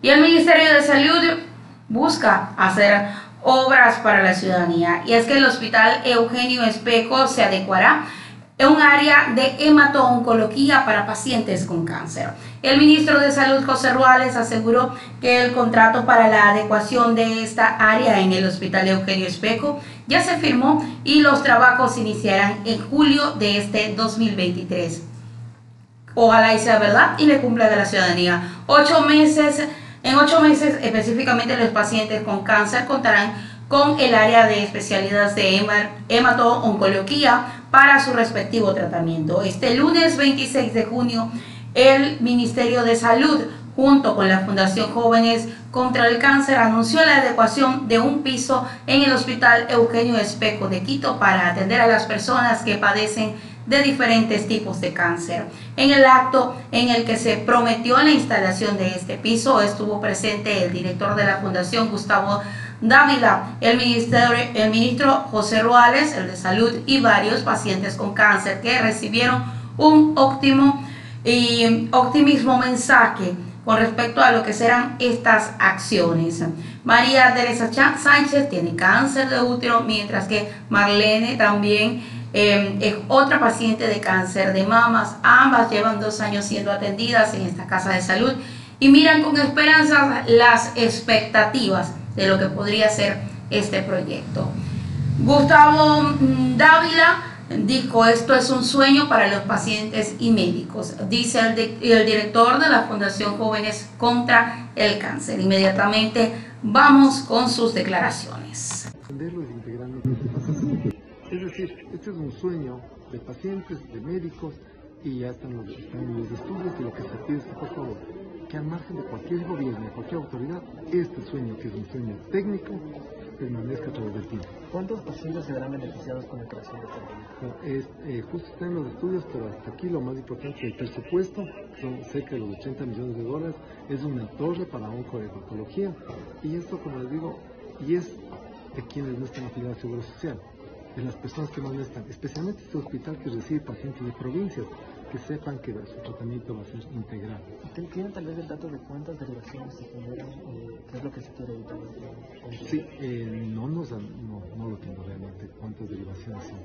Y el Ministerio de Salud busca hacer obras para la ciudadanía. Y es que el Hospital Eugenio Espejo se adecuará en un área de hemato-oncología para pacientes con cáncer. El ministro de Salud, José Ruales, aseguró que el contrato para la adecuación de esta área en el Hospital Eugenio Espejo ya se firmó y los trabajos iniciarán en julio de este 2023. Ojalá y sea verdad y le cumpla de la ciudadanía. Ocho meses, en ocho meses específicamente los pacientes con cáncer contarán con el área de especialidades de hemato-oncología para su respectivo tratamiento. Este lunes 26 de junio, el Ministerio de Salud, junto con la Fundación Jóvenes contra el Cáncer, anunció la adecuación de un piso en el Hospital Eugenio Espejo de Quito para atender a las personas que padecen de diferentes tipos de cáncer. En el acto en el que se prometió la instalación de este piso estuvo presente el director de la Fundación, Gustavo Dávila, el, el ministro José Ruales, el de Salud y varios pacientes con cáncer que recibieron un óptimo y optimismo mensaje con respecto a lo que serán estas acciones. María Teresa Sánchez tiene cáncer de útero, mientras que Marlene también em, es otra paciente de cáncer de mamas. Ambas llevan dos años siendo atendidas en esta casa de salud y miran con esperanza las expectativas de lo que podría ser este proyecto. Gustavo mm, Dávila dijo, esto es un sueño para los pacientes y médicos, dice el, el director de la Fundación Jóvenes contra el Cáncer. Inmediatamente vamos con sus declaraciones. Es decir, este es un sueño de pacientes, de médicos, y ya están los, están los estudios y lo que se pide es que por favor que al margen de cualquier gobierno, de cualquier autoridad, este sueño, que es un sueño técnico, permanezca a través del tiempo. ¿Cuántos pacientes se verán beneficiados con la creación de este es, eh, Justo está en los estudios, pero hasta aquí lo más importante, el presupuesto, son cerca de los 80 millones de dólares, es una torre para oncología, y esto, como les digo, y es de quienes no están afiliados al Seguro Social, de las personas que más necesitan, especialmente este hospital que recibe pacientes de provincias, que sepan que su tratamiento va a ser integral. ¿Tienen tal vez el dato de cuántas derivaciones se generan? Eh, ¿Qué es lo que se quiere evitar? Sí, eh, no, nos no, no, lo tengo realmente cuántas derivaciones son,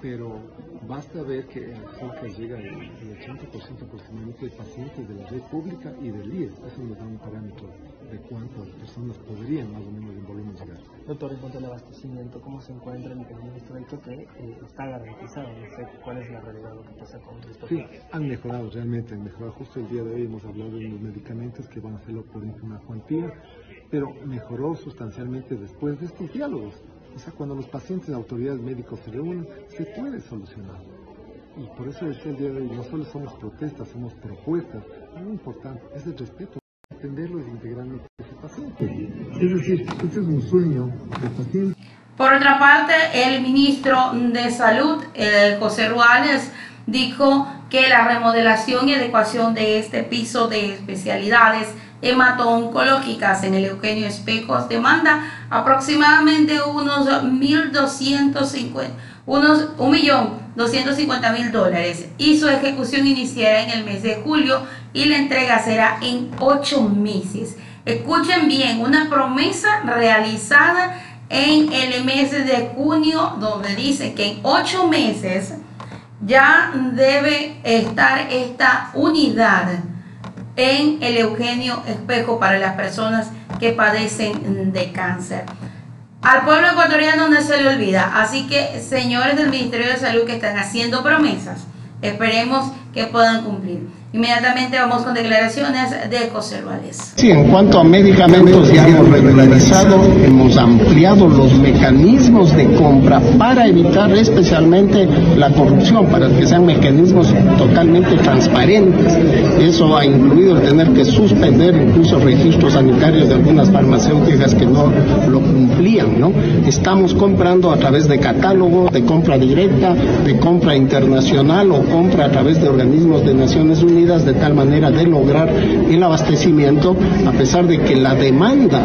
pero basta ver que en CINCAS llega el, 80% aproximadamente de pacientes de la red pública y del IES. Eso nos da un parámetro de cuántas personas podrían más o menos en volumen llegar. Doctor, en cuanto al abastecimiento, ¿cómo se encuentra el ministro dicho que eh, está garantizado? No sé cuál es la realidad, lo que pasa con esto. Sí, han mejorado, realmente han mejorado. Justo el día de hoy hemos hablado de los medicamentos que van a hacerlo por una cuantía, pero mejoró sustancialmente después de estos diálogos. O sea, cuando los pacientes y autoridades médicas se reúnen, se puede solucionar. Y por eso decía el día de hoy, no solo somos protestas, somos propuestas. Muy importante es el respeto atenderlo integralmente a ese paciente. Es decir, este es un sueño del paciente. Por otra parte, el ministro de Salud, José Ruales, dijo que la remodelación y adecuación de este piso de especialidades hemato-oncológicas en el Eugenio Espejos demanda aproximadamente unos 1.250 unos 1.250.000 dólares y su ejecución iniciará en el mes de julio y la entrega será en 8 meses. Escuchen bien, una promesa realizada en el mes de junio donde dice que en 8 meses ya debe estar esta unidad en el Eugenio Espejo para las personas que padecen de cáncer. Al pueblo ecuatoriano no se le olvida, así que señores del Ministerio de Salud que están haciendo promesas, esperemos que puedan cumplir. Inmediatamente vamos con declaraciones de José Ruales. Sí, en cuanto a medicamentos ya hemos regularizado, hemos ampliado los mecanismos de compra para evitar especialmente la corrupción, para que sean mecanismos totalmente transparentes. Eso ha incluido el tener que suspender incluso registros sanitarios de algunas farmacéuticas que no lo cumplían, ¿no? Estamos comprando a través de catálogo, de compra directa, de compra internacional o compra a través de organismos de Naciones Unidas Unidas de tal manera de lograr el abastecimiento, a pesar de que la demanda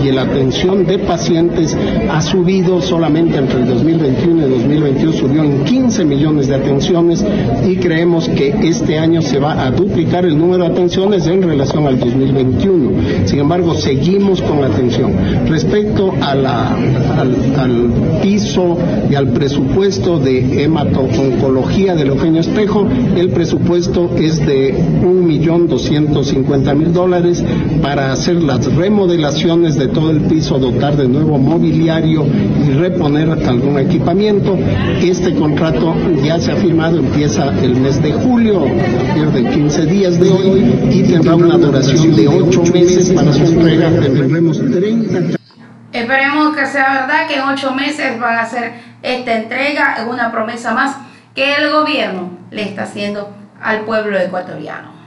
y la atención de pacientes ha subido solamente entre el 2021 y 2022, subió en 15 millones de atenciones y creemos que este año se va a duplicar el número de atenciones en relación al 2021. Sin embargo, seguimos con la atención. Respecto a al, piso y al presupuesto de hemato-oncología del Eugenio Espejo, el presupuesto es de 1.250.000 dólares para hacer las remodelaciones de todo el piso, dotar de nuevo mobiliario y reponer algún equipamiento. Este contrato ya se ha firmado, empieza el mes de julio, pierde 15 días de hoy y tendrá una duración de 8 meses para su entrega. Tendremos 30 Esperemos que sea verdad que en ocho meses van a hacer esta entrega, es una promesa más que el gobierno le está haciendo al pueblo ecuatoriano.